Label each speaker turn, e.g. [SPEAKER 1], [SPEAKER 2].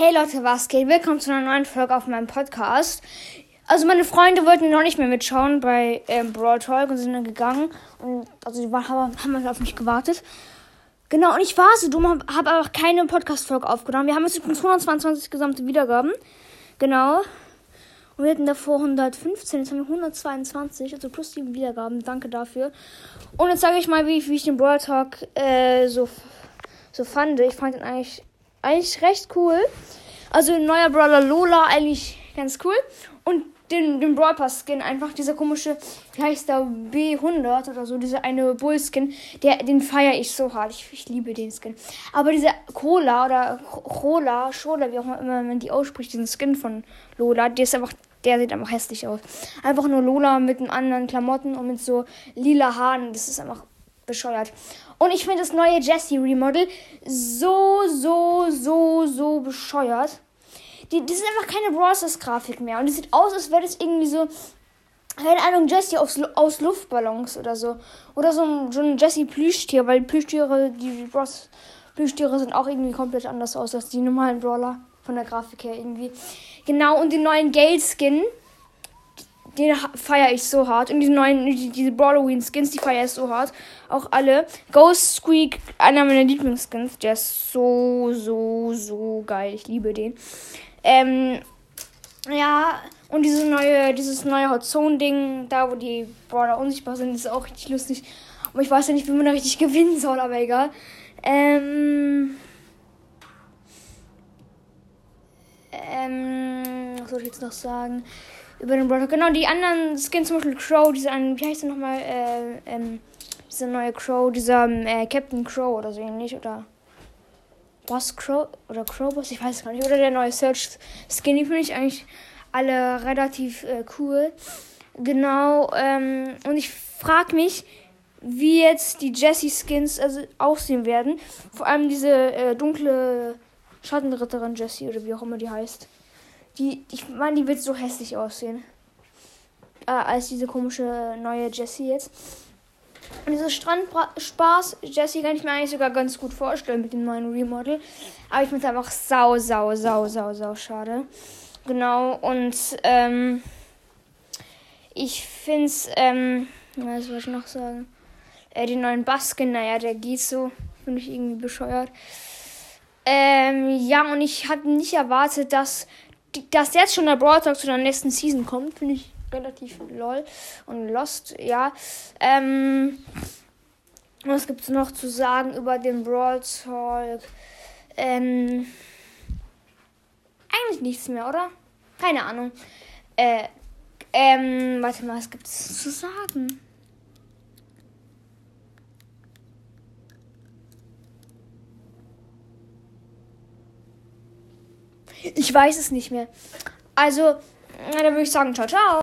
[SPEAKER 1] Hey Leute, was geht? Willkommen zu einer neuen Folge auf meinem Podcast. Also meine Freunde wollten noch nicht mehr mitschauen bei ähm, Brawl Talk und sind dann gegangen. Und also die haben, haben auf mich gewartet. Genau, und ich war so dumm, habe hab aber keine Podcast-Folge aufgenommen. Wir haben jetzt übrigens 122 gesamte Wiedergaben. Genau. Und wir hatten davor 115, jetzt haben wir 122, also plus 7 Wiedergaben. Danke dafür. Und jetzt sage ich mal, wie, wie ich den Brawl Talk äh, so, so fand. Ich fand ihn eigentlich eigentlich recht cool. Also neuer Brawler Lola eigentlich ganz cool. Und den, den Brawl Pass Skin einfach, dieser komische, wie heißt der, B100 oder so, dieser eine Bull Skin, der, den feiere ich so hart. Ich, ich liebe den Skin. Aber dieser Cola oder Cola, Schola, wie auch immer man die ausspricht, diesen Skin von Lola, der ist einfach, der sieht einfach hässlich aus. Einfach nur Lola mit einem anderen Klamotten und mit so lila Haaren. Das ist einfach bescheuert. Und ich finde das neue Jessie Remodel so, so, so, so bescheuert. Die, das ist einfach keine Brawlers Grafik mehr. Und es sieht aus, als wäre das irgendwie so, keine Ahnung, Jessie aus, aus Luftballons oder so. Oder so ein, so ein Jessie Plüschtier, weil Plüschtiere, die Bros Plüschtiere sind auch irgendwie komplett anders aus als die normalen Brawler. Von der Grafik her irgendwie. Genau, und den neuen Gale Skin den feiere ich so hart. Und diese neuen, die, diese Brawloween Skins, die feiere ich so hart. Auch alle. Ghost Squeak, einer meiner Lieblingsskins. Der ist so, so, so geil. Ich liebe den. Ähm, ja, und diese neue, dieses neue Hot Zone Ding, da wo die Brawler unsichtbar sind, ist auch richtig lustig. Aber ich weiß ja nicht, wie man da richtig gewinnen soll, aber egal. Ähm. Ähm, was soll ich jetzt noch sagen? Über den Brawler. Genau, die anderen Skins, zum Beispiel Crow, dieser, wie heißt der nochmal, äh, ähm, dieser neue Crow, dieser äh, Captain Crow oder so ähnlich, oder Boss Crow, oder Crow Boss, ich weiß es gar nicht, oder der neue Search Skin, die finde ich eigentlich alle relativ äh, cool. Genau, ähm, und ich frage mich, wie jetzt die Jessie Skins also aussehen werden. Vor allem diese äh, dunkle Schattenritterin Jessie oder wie auch immer die heißt. Die, ich meine, die wird so hässlich aussehen. Äh, als diese komische neue Jessie jetzt. Und dieses Strandspaß, Jessie kann ich mir eigentlich sogar ganz gut vorstellen mit dem neuen Remodel. Aber ich finde es einfach sau, sau, sau, sau, sau schade. Genau, und ähm, ich finde es, ähm, was soll ich noch sagen? Äh, den neuen Baskin, naja, der geht so. Finde ich irgendwie bescheuert. Ähm, ja, und ich hatte nicht erwartet, dass dass jetzt schon der Brawl Talk zu der nächsten Season kommt, finde ich relativ lol und lost, ja. Ähm, was gibt es noch zu sagen über den Brawl Talk? Ähm, eigentlich nichts mehr, oder? Keine Ahnung. Äh, ähm, warte mal, was gibt es zu sagen? Ich weiß es nicht mehr. Also, dann würde ich sagen, ciao, ciao.